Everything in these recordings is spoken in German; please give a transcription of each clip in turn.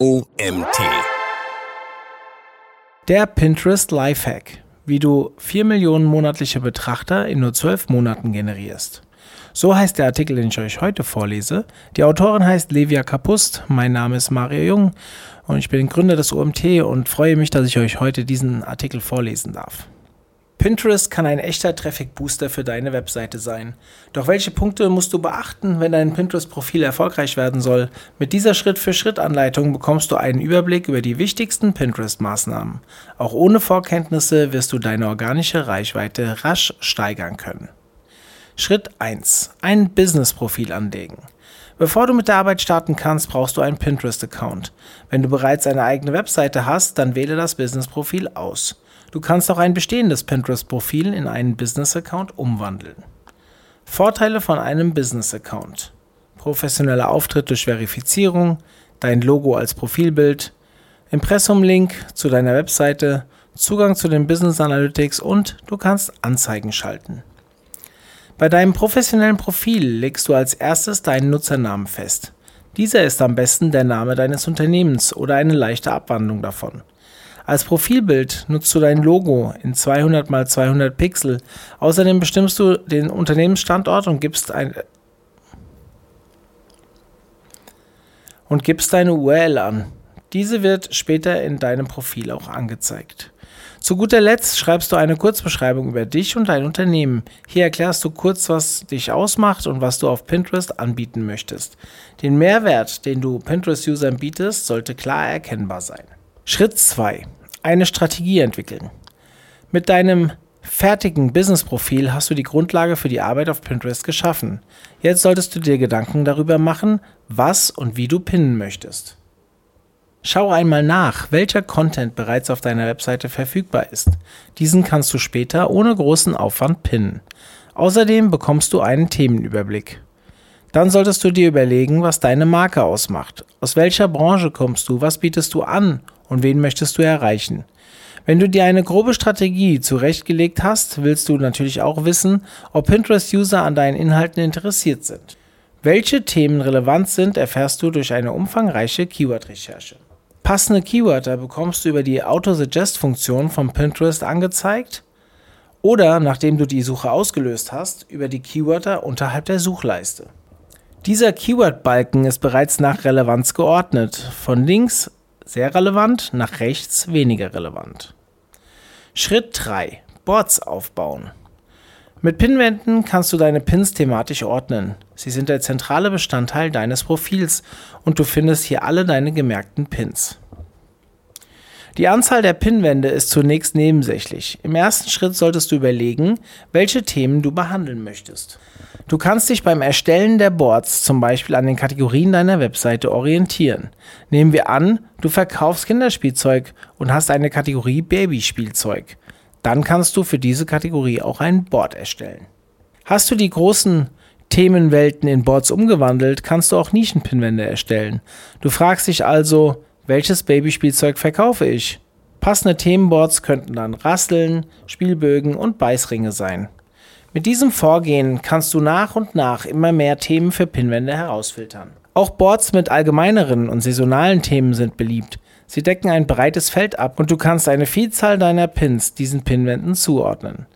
OMT. Der Pinterest Lifehack, wie du 4 Millionen monatliche Betrachter in nur 12 Monaten generierst. So heißt der Artikel, den ich euch heute vorlese. Die Autorin heißt Levia Kapust, mein Name ist Mario Jung und ich bin Gründer des OMT und freue mich, dass ich euch heute diesen Artikel vorlesen darf. Pinterest kann ein echter Traffic-Booster für deine Webseite sein. Doch welche Punkte musst du beachten, wenn dein Pinterest-Profil erfolgreich werden soll? Mit dieser Schritt-für-Schritt-Anleitung bekommst du einen Überblick über die wichtigsten Pinterest-Maßnahmen. Auch ohne Vorkenntnisse wirst du deine organische Reichweite rasch steigern können. Schritt 1. Ein Business-Profil anlegen. Bevor du mit der Arbeit starten kannst, brauchst du einen Pinterest-Account. Wenn du bereits eine eigene Webseite hast, dann wähle das Business-Profil aus. Du kannst auch ein bestehendes Pinterest-Profil in einen Business-Account umwandeln. Vorteile von einem Business-Account. Professioneller Auftritt durch Verifizierung, dein Logo als Profilbild, Impressum-Link zu deiner Webseite, Zugang zu den Business Analytics und du kannst Anzeigen schalten. Bei deinem professionellen Profil legst du als erstes deinen Nutzernamen fest. Dieser ist am besten der Name deines Unternehmens oder eine leichte Abwandlung davon. Als Profilbild nutzt du dein Logo in 200 x 200 Pixel. Außerdem bestimmst du den Unternehmensstandort und gibst ein und gibst deine URL an. Diese wird später in deinem Profil auch angezeigt. Zu guter Letzt schreibst du eine Kurzbeschreibung über dich und dein Unternehmen. Hier erklärst du kurz, was dich ausmacht und was du auf Pinterest anbieten möchtest. Den Mehrwert, den du Pinterest-Usern bietest, sollte klar erkennbar sein. Schritt 2 eine Strategie entwickeln. Mit deinem fertigen Business-Profil hast du die Grundlage für die Arbeit auf Pinterest geschaffen. Jetzt solltest du dir Gedanken darüber machen, was und wie du pinnen möchtest. Schau einmal nach, welcher Content bereits auf deiner Webseite verfügbar ist. Diesen kannst du später ohne großen Aufwand pinnen. Außerdem bekommst du einen Themenüberblick. Dann solltest du dir überlegen, was deine Marke ausmacht. Aus welcher Branche kommst du? Was bietest du an? Und wen möchtest du erreichen. Wenn du dir eine grobe Strategie zurechtgelegt hast, willst du natürlich auch wissen, ob Pinterest-User an deinen Inhalten interessiert sind. Welche Themen relevant sind, erfährst du durch eine umfangreiche Keyword-Recherche. Passende Keywörter bekommst du über die Auto-Suggest-Funktion von Pinterest angezeigt oder, nachdem du die Suche ausgelöst hast, über die Keywörter unterhalb der Suchleiste. Dieser Keyword-Balken ist bereits nach Relevanz geordnet, von links sehr relevant, nach rechts weniger relevant. Schritt 3. Boards aufbauen. Mit Pinwänden kannst du deine Pins thematisch ordnen. Sie sind der zentrale Bestandteil deines Profils und du findest hier alle deine gemerkten Pins. Die Anzahl der Pinwände ist zunächst nebensächlich. Im ersten Schritt solltest du überlegen, welche Themen du behandeln möchtest. Du kannst dich beim Erstellen der Boards zum Beispiel an den Kategorien deiner Webseite orientieren. Nehmen wir an, du verkaufst Kinderspielzeug und hast eine Kategorie Babyspielzeug. Dann kannst du für diese Kategorie auch ein Board erstellen. Hast du die großen Themenwelten in Boards umgewandelt, kannst du auch Nischenpinwände erstellen. Du fragst dich also, welches Babyspielzeug verkaufe ich? Passende Themenboards könnten dann Rasteln, Spielbögen und Beißringe sein. Mit diesem Vorgehen kannst du nach und nach immer mehr Themen für Pinwände herausfiltern. Auch Boards mit allgemeineren und saisonalen Themen sind beliebt. Sie decken ein breites Feld ab und du kannst eine Vielzahl deiner Pins diesen Pinwänden zuordnen.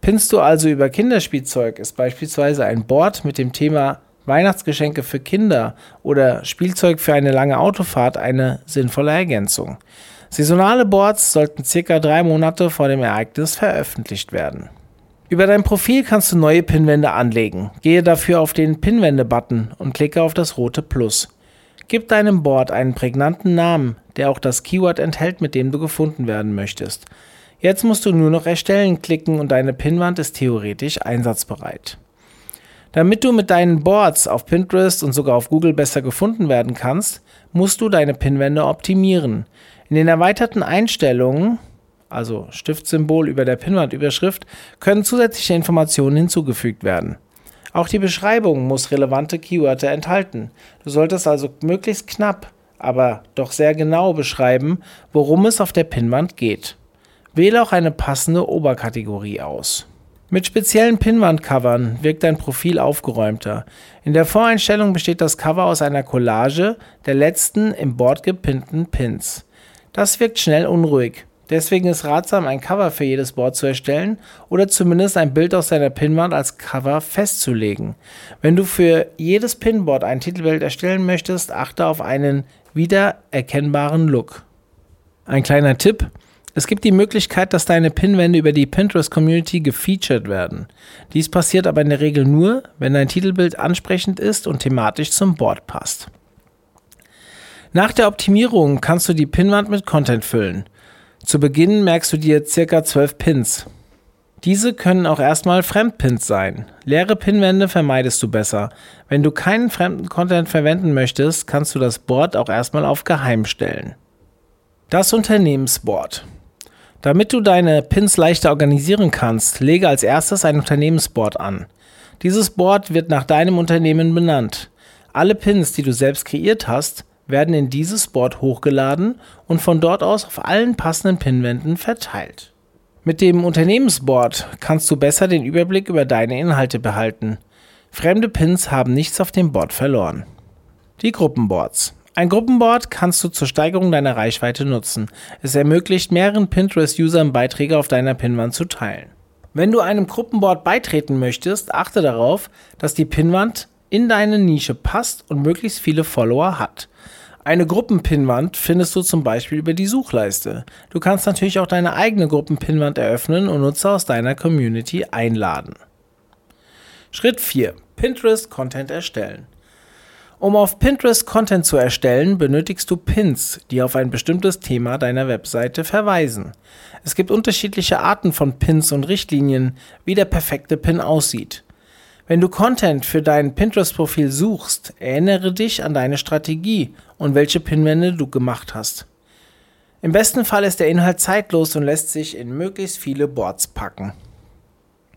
Pinnst du also über Kinderspielzeug, ist beispielsweise ein Board mit dem Thema Weihnachtsgeschenke für Kinder oder Spielzeug für eine lange Autofahrt eine sinnvolle Ergänzung. Saisonale Boards sollten circa drei Monate vor dem Ereignis veröffentlicht werden. Über dein Profil kannst du neue Pinwände anlegen. Gehe dafür auf den Pinwände-Button und klicke auf das rote Plus. Gib deinem Board einen prägnanten Namen, der auch das Keyword enthält, mit dem du gefunden werden möchtest. Jetzt musst du nur noch Erstellen klicken und deine Pinwand ist theoretisch einsatzbereit. Damit du mit deinen Boards auf Pinterest und sogar auf Google besser gefunden werden kannst, musst du deine Pinwände optimieren. In den erweiterten Einstellungen also Stiftsymbol über der Pinwandüberschrift, können zusätzliche Informationen hinzugefügt werden. Auch die Beschreibung muss relevante Keywörter enthalten. Du solltest also möglichst knapp, aber doch sehr genau beschreiben, worum es auf der Pinwand geht. Wähle auch eine passende Oberkategorie aus. Mit speziellen Pinwandcovern wirkt dein Profil aufgeräumter. In der Voreinstellung besteht das Cover aus einer Collage der letzten im Board gepinnten Pins. Das wirkt schnell unruhig. Deswegen ist ratsam, ein Cover für jedes Board zu erstellen oder zumindest ein Bild aus deiner Pinwand als Cover festzulegen. Wenn du für jedes Pinboard ein Titelbild erstellen möchtest, achte auf einen wiedererkennbaren Look. Ein kleiner Tipp, es gibt die Möglichkeit, dass deine Pinwände über die Pinterest-Community gefeatured werden. Dies passiert aber in der Regel nur, wenn dein Titelbild ansprechend ist und thematisch zum Board passt. Nach der Optimierung kannst du die Pinwand mit Content füllen. Zu Beginn merkst du dir circa 12 Pins. Diese können auch erstmal Fremdpins sein. Leere Pinwände vermeidest du besser. Wenn du keinen fremden Content verwenden möchtest, kannst du das Board auch erstmal auf Geheim stellen. Das Unternehmensboard. Damit du deine Pins leichter organisieren kannst, lege als erstes ein Unternehmensboard an. Dieses Board wird nach deinem Unternehmen benannt. Alle Pins, die du selbst kreiert hast, werden in dieses Board hochgeladen und von dort aus auf allen passenden Pinwänden verteilt. Mit dem Unternehmensboard kannst du besser den Überblick über deine Inhalte behalten. Fremde Pins haben nichts auf dem Board verloren. Die Gruppenboards. Ein Gruppenboard kannst du zur Steigerung deiner Reichweite nutzen. Es ermöglicht mehreren Pinterest-Usern Beiträge auf deiner Pinwand zu teilen. Wenn du einem Gruppenboard beitreten möchtest, achte darauf, dass die Pinwand in deine Nische passt und möglichst viele Follower hat. Eine Gruppenpinwand findest du zum Beispiel über die Suchleiste. Du kannst natürlich auch deine eigene Gruppenpinwand eröffnen und Nutzer aus deiner Community einladen. Schritt 4. Pinterest Content erstellen. Um auf Pinterest Content zu erstellen, benötigst du Pins, die auf ein bestimmtes Thema deiner Webseite verweisen. Es gibt unterschiedliche Arten von Pins und Richtlinien, wie der perfekte Pin aussieht. Wenn du Content für dein Pinterest-Profil suchst, erinnere dich an deine Strategie und welche Pinwände du gemacht hast. Im besten Fall ist der Inhalt zeitlos und lässt sich in möglichst viele Boards packen.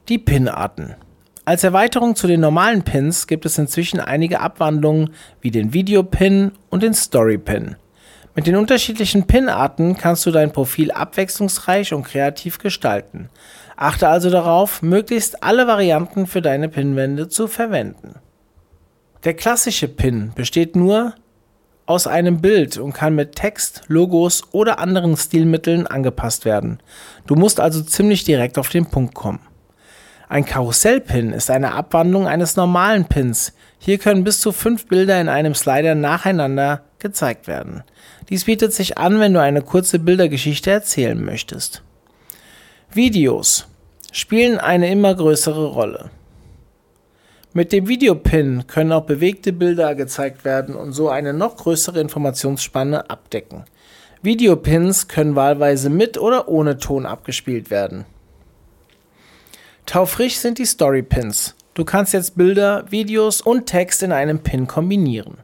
Die Pinarten. Als Erweiterung zu den normalen Pins gibt es inzwischen einige Abwandlungen wie den Video-Pin und den Story-Pin. Mit den unterschiedlichen Pin-Arten kannst du dein Profil abwechslungsreich und kreativ gestalten. Achte also darauf, möglichst alle Varianten für deine Pinwände zu verwenden. Der klassische Pin besteht nur aus einem Bild und kann mit Text, Logos oder anderen Stilmitteln angepasst werden. Du musst also ziemlich direkt auf den Punkt kommen. Ein Karussellpin ist eine Abwandlung eines normalen Pins. Hier können bis zu fünf Bilder in einem Slider nacheinander gezeigt werden. Dies bietet sich an, wenn du eine kurze Bildergeschichte erzählen möchtest. Videos spielen eine immer größere Rolle. Mit dem Videopin können auch bewegte Bilder gezeigt werden und so eine noch größere Informationsspanne abdecken. Videopins können wahlweise mit oder ohne Ton abgespielt werden. Taufrisch sind die Storypins. Du kannst jetzt Bilder, Videos und Text in einem Pin kombinieren.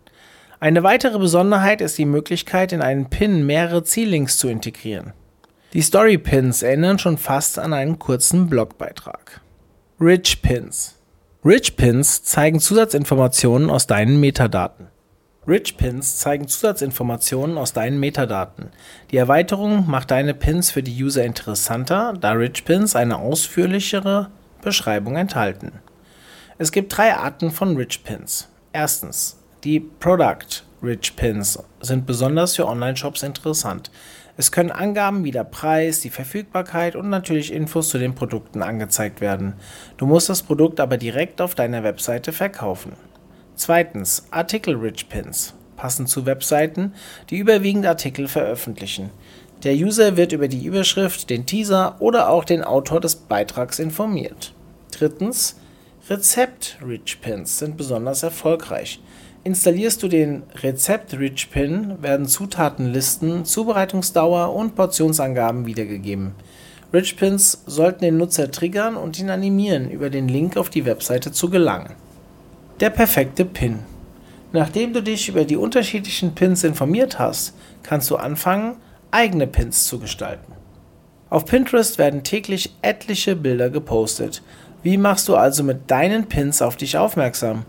Eine weitere Besonderheit ist die Möglichkeit, in einen Pin mehrere Ziellinks zu integrieren. Die Storypins erinnern schon fast an einen kurzen Blogbeitrag. Rich Pins. Rich Pins zeigen Zusatzinformationen aus deinen Metadaten. Rich Pins zeigen Zusatzinformationen aus deinen Metadaten. Die Erweiterung macht deine Pins für die User interessanter, da Rich Pins eine ausführlichere Beschreibung enthalten. Es gibt drei Arten von Rich Pins. Erstens, die Product Rich Pins sind besonders für Online-Shops interessant. Es können Angaben wie der Preis, die Verfügbarkeit und natürlich Infos zu den Produkten angezeigt werden. Du musst das Produkt aber direkt auf deiner Webseite verkaufen. Zweitens, Artikel-Rich Pins passen zu Webseiten, die überwiegend Artikel veröffentlichen. Der User wird über die Überschrift, den Teaser oder auch den Autor des Beitrags informiert. Drittens, Rezept-Rich Pins sind besonders erfolgreich. Installierst du den Rezept-Rich Pin, werden Zutatenlisten, Zubereitungsdauer und Portionsangaben wiedergegeben. Rich Pins sollten den Nutzer triggern und ihn animieren, über den Link auf die Webseite zu gelangen. Der perfekte Pin. Nachdem du dich über die unterschiedlichen Pins informiert hast, kannst du anfangen, eigene Pins zu gestalten. Auf Pinterest werden täglich etliche Bilder gepostet. Wie machst du also mit deinen Pins auf dich aufmerksam?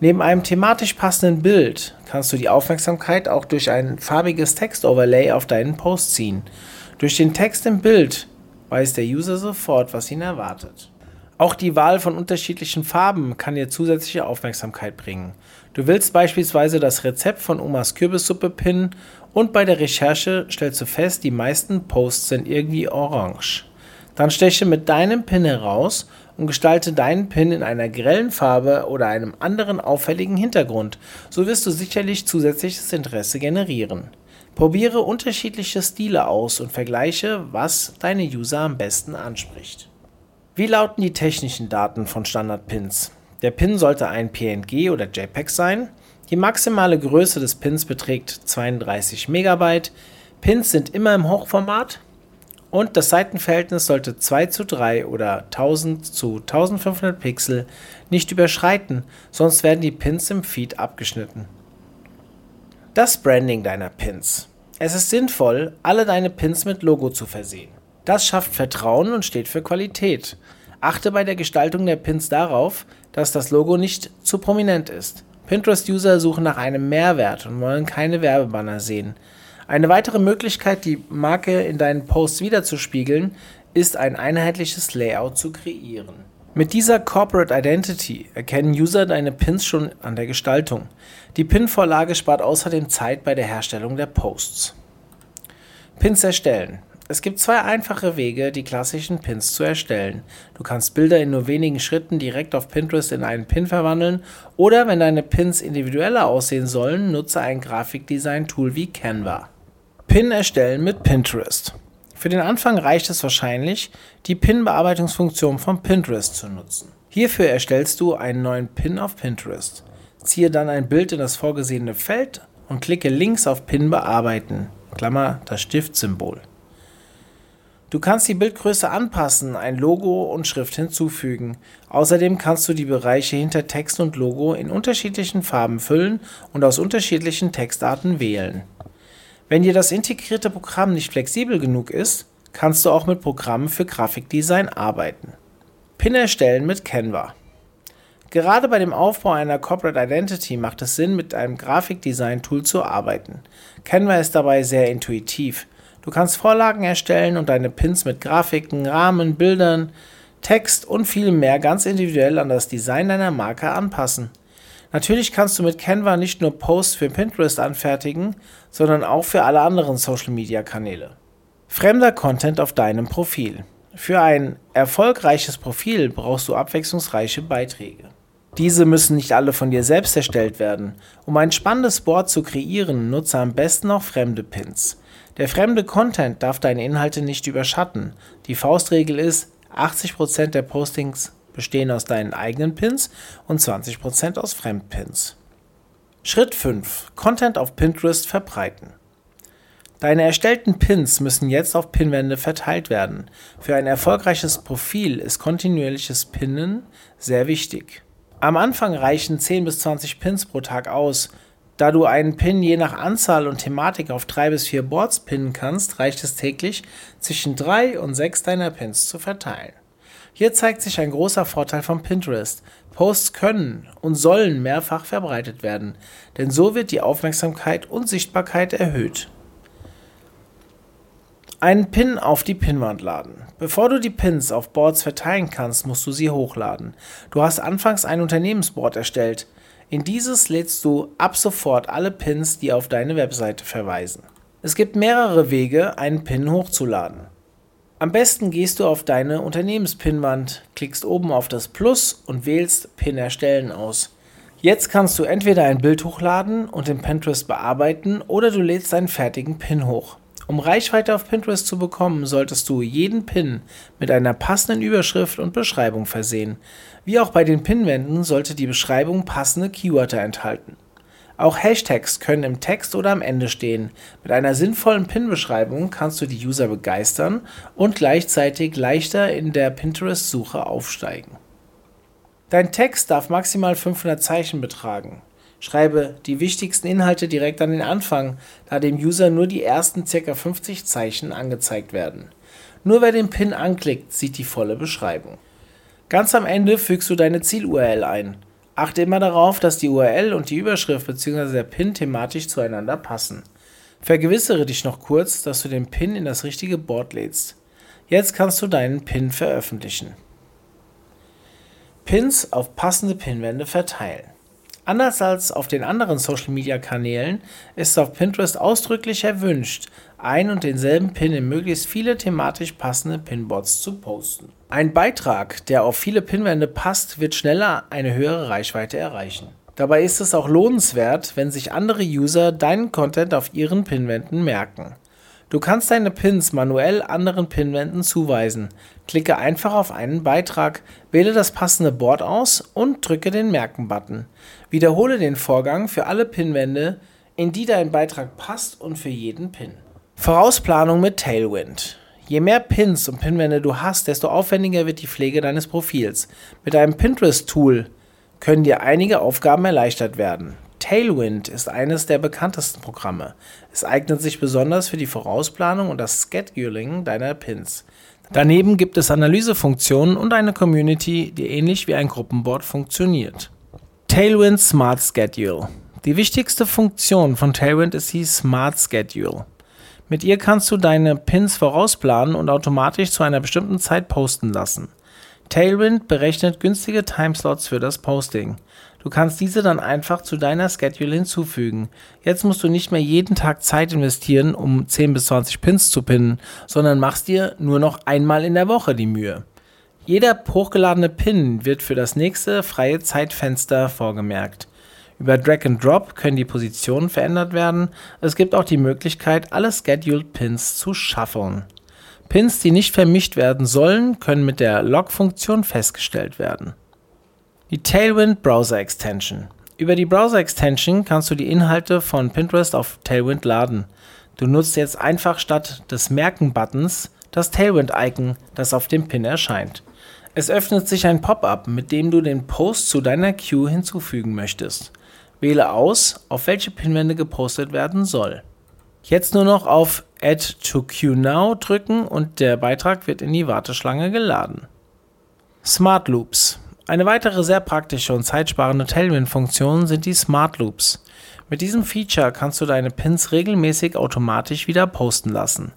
Neben einem thematisch passenden Bild kannst du die Aufmerksamkeit auch durch ein farbiges Textoverlay auf deinen Post ziehen. Durch den Text im Bild weiß der User sofort, was ihn erwartet. Auch die Wahl von unterschiedlichen Farben kann dir zusätzliche Aufmerksamkeit bringen. Du willst beispielsweise das Rezept von Omas Kürbissuppe pinnen und bei der Recherche stellst du fest, die meisten Posts sind irgendwie orange. Dann steche mit deinem Pin heraus und gestalte deinen Pin in einer grellen Farbe oder einem anderen auffälligen Hintergrund. So wirst du sicherlich zusätzliches Interesse generieren. Probiere unterschiedliche Stile aus und vergleiche, was deine User am besten anspricht. Wie lauten die technischen Daten von Standard-Pins? Der Pin sollte ein PNG oder JPEG sein. Die maximale Größe des Pins beträgt 32 MB. Pins sind immer im Hochformat und das Seitenverhältnis sollte 2 zu 3 oder 1000 zu 1500 Pixel nicht überschreiten, sonst werden die Pins im Feed abgeschnitten. Das Branding deiner Pins. Es ist sinnvoll, alle deine Pins mit Logo zu versehen. Das schafft Vertrauen und steht für Qualität. Achte bei der Gestaltung der Pins darauf, dass das Logo nicht zu prominent ist. Pinterest-User suchen nach einem Mehrwert und wollen keine Werbebanner sehen. Eine weitere Möglichkeit, die Marke in deinen Posts wiederzuspiegeln, ist ein einheitliches Layout zu kreieren. Mit dieser Corporate Identity erkennen User deine Pins schon an der Gestaltung. Die Pin-Vorlage spart außerdem Zeit bei der Herstellung der Posts. Pins erstellen. Es gibt zwei einfache Wege, die klassischen Pins zu erstellen. Du kannst Bilder in nur wenigen Schritten direkt auf Pinterest in einen Pin verwandeln oder wenn deine Pins individueller aussehen sollen, nutze ein Grafikdesign-Tool wie Canva. Pin erstellen mit Pinterest. Für den Anfang reicht es wahrscheinlich, die Pin-Bearbeitungsfunktion von Pinterest zu nutzen. Hierfür erstellst du einen neuen Pin auf Pinterest. Ziehe dann ein Bild in das vorgesehene Feld und klicke links auf Pin bearbeiten, Klammer das Stiftsymbol. Du kannst die Bildgröße anpassen, ein Logo und Schrift hinzufügen. Außerdem kannst du die Bereiche hinter Text und Logo in unterschiedlichen Farben füllen und aus unterschiedlichen Textarten wählen. Wenn dir das integrierte Programm nicht flexibel genug ist, kannst du auch mit Programmen für Grafikdesign arbeiten. Pin erstellen mit Canva. Gerade bei dem Aufbau einer Corporate Identity macht es Sinn, mit einem Grafikdesign-Tool zu arbeiten. Canva ist dabei sehr intuitiv. Du kannst Vorlagen erstellen und deine Pins mit Grafiken, Rahmen, Bildern, Text und viel mehr ganz individuell an das Design deiner Marke anpassen. Natürlich kannst du mit Canva nicht nur Posts für Pinterest anfertigen, sondern auch für alle anderen Social-Media-Kanäle. Fremder Content auf deinem Profil. Für ein erfolgreiches Profil brauchst du abwechslungsreiche Beiträge. Diese müssen nicht alle von dir selbst erstellt werden. Um ein spannendes Board zu kreieren, nutze am besten auch fremde Pins. Der fremde Content darf deine Inhalte nicht überschatten. Die Faustregel ist, 80% der Postings bestehen aus deinen eigenen Pins und 20% aus Fremdpins. Schritt 5. Content auf Pinterest verbreiten. Deine erstellten Pins müssen jetzt auf Pinwände verteilt werden. Für ein erfolgreiches Profil ist kontinuierliches Pinnen sehr wichtig. Am Anfang reichen 10 bis 20 Pins pro Tag aus. Da du einen Pin je nach Anzahl und Thematik auf drei bis vier Boards pinnen kannst, reicht es täglich, zwischen drei und sechs deiner Pins zu verteilen. Hier zeigt sich ein großer Vorteil von Pinterest. Posts können und sollen mehrfach verbreitet werden, denn so wird die Aufmerksamkeit und Sichtbarkeit erhöht. Einen Pin auf die Pinwand laden. Bevor du die Pins auf Boards verteilen kannst, musst du sie hochladen. Du hast anfangs ein Unternehmensboard erstellt. In dieses lädst du ab sofort alle Pins, die auf deine Webseite verweisen. Es gibt mehrere Wege, einen Pin hochzuladen. Am besten gehst du auf deine Unternehmenspinwand, klickst oben auf das Plus und wählst Pin erstellen aus. Jetzt kannst du entweder ein Bild hochladen und in Pinterest bearbeiten oder du lädst einen fertigen Pin hoch. Um Reichweite auf Pinterest zu bekommen, solltest du jeden Pin mit einer passenden Überschrift und Beschreibung versehen. Wie auch bei den Pinwänden sollte die Beschreibung passende Keywörter enthalten. Auch Hashtags können im Text oder am Ende stehen. Mit einer sinnvollen Pin-Beschreibung kannst du die User begeistern und gleichzeitig leichter in der Pinterest-Suche aufsteigen. Dein Text darf maximal 500 Zeichen betragen. Schreibe die wichtigsten Inhalte direkt an den Anfang, da dem User nur die ersten ca. 50 Zeichen angezeigt werden. Nur wer den Pin anklickt, sieht die volle Beschreibung. Ganz am Ende fügst du deine Ziel-URL ein. Achte immer darauf, dass die URL und die Überschrift bzw. der Pin thematisch zueinander passen. Vergewissere dich noch kurz, dass du den Pin in das richtige Board lädst. Jetzt kannst du deinen Pin veröffentlichen. Pins auf passende Pinwände verteilen. Anders als auf den anderen Social-Media-Kanälen ist auf Pinterest ausdrücklich erwünscht, ein und denselben Pin in möglichst viele thematisch passende Pinboards zu posten. Ein Beitrag, der auf viele Pinwände passt, wird schneller eine höhere Reichweite erreichen. Dabei ist es auch lohnenswert, wenn sich andere User deinen Content auf ihren Pinwänden merken. Du kannst deine Pins manuell anderen Pinwänden zuweisen. Klicke einfach auf einen Beitrag, wähle das passende Board aus und drücke den Merken-Button. Wiederhole den Vorgang für alle Pinwände, in die dein Beitrag passt und für jeden Pin. Vorausplanung mit Tailwind. Je mehr Pins und Pinwände du hast, desto aufwendiger wird die Pflege deines Profils. Mit einem Pinterest-Tool können dir einige Aufgaben erleichtert werden. Tailwind ist eines der bekanntesten Programme. Es eignet sich besonders für die Vorausplanung und das Scheduling deiner Pins. Daneben gibt es Analysefunktionen und eine Community, die ähnlich wie ein Gruppenboard funktioniert. Tailwind Smart Schedule. Die wichtigste Funktion von Tailwind ist die Smart Schedule. Mit ihr kannst du deine Pins vorausplanen und automatisch zu einer bestimmten Zeit posten lassen. Tailwind berechnet günstige Timeslots für das Posting. Du kannst diese dann einfach zu deiner Schedule hinzufügen. Jetzt musst du nicht mehr jeden Tag Zeit investieren, um 10 bis 20 Pins zu pinnen, sondern machst dir nur noch einmal in der Woche die Mühe. Jeder hochgeladene Pin wird für das nächste freie Zeitfenster vorgemerkt. Über Drag and Drop können die Positionen verändert werden. Es gibt auch die Möglichkeit, alle Scheduled Pins zu shuffeln. Pins, die nicht vermischt werden sollen, können mit der Log-Funktion festgestellt werden. Die Tailwind Browser Extension. Über die Browser Extension kannst du die Inhalte von Pinterest auf Tailwind laden. Du nutzt jetzt einfach statt des Merken-Buttons das Tailwind-Icon, das auf dem Pin erscheint. Es öffnet sich ein Pop-up, mit dem du den Post zu deiner Queue hinzufügen möchtest. Wähle aus, auf welche Pinwände gepostet werden soll. Jetzt nur noch auf Add to Queue Now drücken und der Beitrag wird in die Warteschlange geladen. Smart Loops. Eine weitere sehr praktische und zeitsparende Tailwind-Funktion sind die Smart Loops. Mit diesem Feature kannst du deine Pins regelmäßig automatisch wieder posten lassen.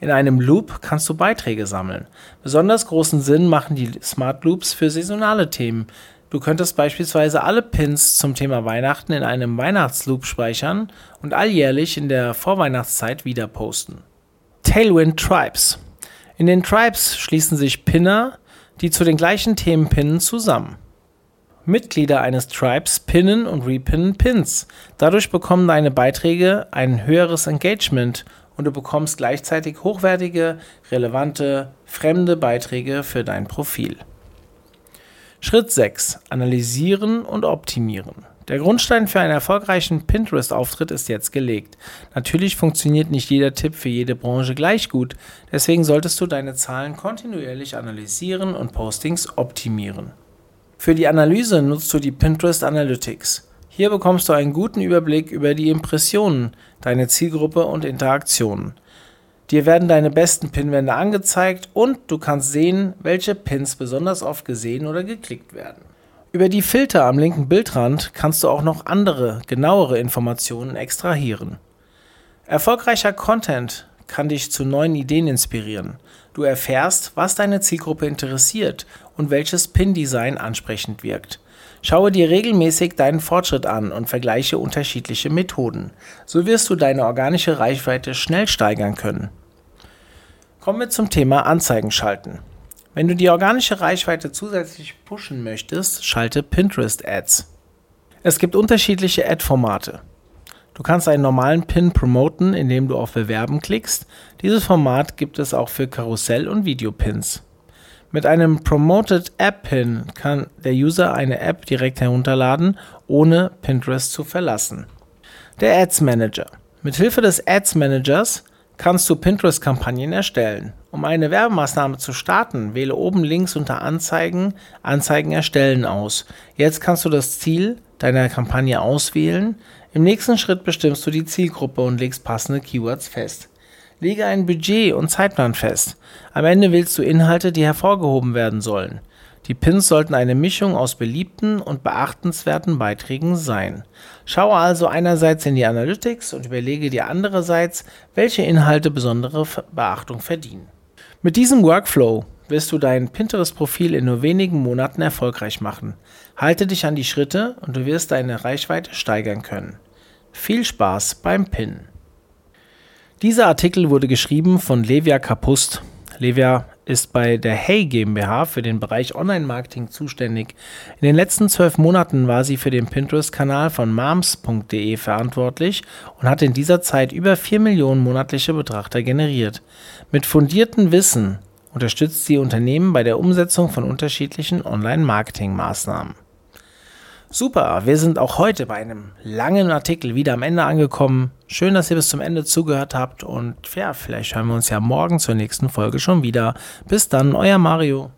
In einem Loop kannst du Beiträge sammeln. Besonders großen Sinn machen die Smart Loops für saisonale Themen. Du könntest beispielsweise alle Pins zum Thema Weihnachten in einem Weihnachtsloop speichern und alljährlich in der Vorweihnachtszeit wieder posten. Tailwind Tribes. In den Tribes schließen sich Pinner, die zu den gleichen Themen pinnen, zusammen. Mitglieder eines Tribes pinnen und repinnen Pins. Dadurch bekommen deine Beiträge ein höheres Engagement und du bekommst gleichzeitig hochwertige, relevante, fremde Beiträge für dein Profil. Schritt 6. Analysieren und optimieren. Der Grundstein für einen erfolgreichen Pinterest-Auftritt ist jetzt gelegt. Natürlich funktioniert nicht jeder Tipp für jede Branche gleich gut, deswegen solltest du deine Zahlen kontinuierlich analysieren und Postings optimieren. Für die Analyse nutzt du die Pinterest Analytics. Hier bekommst du einen guten Überblick über die Impressionen, deine Zielgruppe und Interaktionen. Dir werden deine besten Pinwände angezeigt und du kannst sehen, welche Pins besonders oft gesehen oder geklickt werden. Über die Filter am linken Bildrand kannst du auch noch andere, genauere Informationen extrahieren. Erfolgreicher Content kann dich zu neuen Ideen inspirieren. Du erfährst, was deine Zielgruppe interessiert und welches Pin-Design ansprechend wirkt. Schaue dir regelmäßig deinen Fortschritt an und vergleiche unterschiedliche Methoden. So wirst du deine organische Reichweite schnell steigern können. Kommen wir zum Thema Anzeigen schalten. Wenn du die organische Reichweite zusätzlich pushen möchtest, schalte Pinterest Ads. Es gibt unterschiedliche Ad-Formate. Du kannst einen normalen Pin promoten, indem du auf Bewerben klickst. Dieses Format gibt es auch für Karussell- und Videopins. Mit einem Promoted App Pin kann der User eine App direkt herunterladen, ohne Pinterest zu verlassen. Der Ads Manager. Mithilfe des Ads Managers kannst du Pinterest-Kampagnen erstellen. Um eine Werbemaßnahme zu starten, wähle oben links unter Anzeigen Anzeigen erstellen aus. Jetzt kannst du das Ziel deiner Kampagne auswählen. Im nächsten Schritt bestimmst du die Zielgruppe und legst passende Keywords fest. Lege ein Budget und Zeitplan fest. Am Ende wählst du Inhalte, die hervorgehoben werden sollen. Die Pins sollten eine Mischung aus beliebten und beachtenswerten Beiträgen sein. Schaue also einerseits in die Analytics und überlege dir andererseits, welche Inhalte besondere Beachtung verdienen. Mit diesem Workflow wirst du dein Pinterest-Profil in nur wenigen Monaten erfolgreich machen. Halte dich an die Schritte und du wirst deine Reichweite steigern können. Viel Spaß beim Pin. Dieser Artikel wurde geschrieben von Levia Kapust. Levia ist bei der Hey GmbH für den Bereich Online-Marketing zuständig. In den letzten zwölf Monaten war sie für den Pinterest-Kanal von moms.de verantwortlich und hat in dieser Zeit über 4 Millionen monatliche Betrachter generiert. Mit fundiertem Wissen unterstützt sie Unternehmen bei der Umsetzung von unterschiedlichen Online-Marketing-Maßnahmen. Super, wir sind auch heute bei einem langen Artikel wieder am Ende angekommen. Schön, dass ihr bis zum Ende zugehört habt und ja, vielleicht hören wir uns ja morgen zur nächsten Folge schon wieder. Bis dann, euer Mario.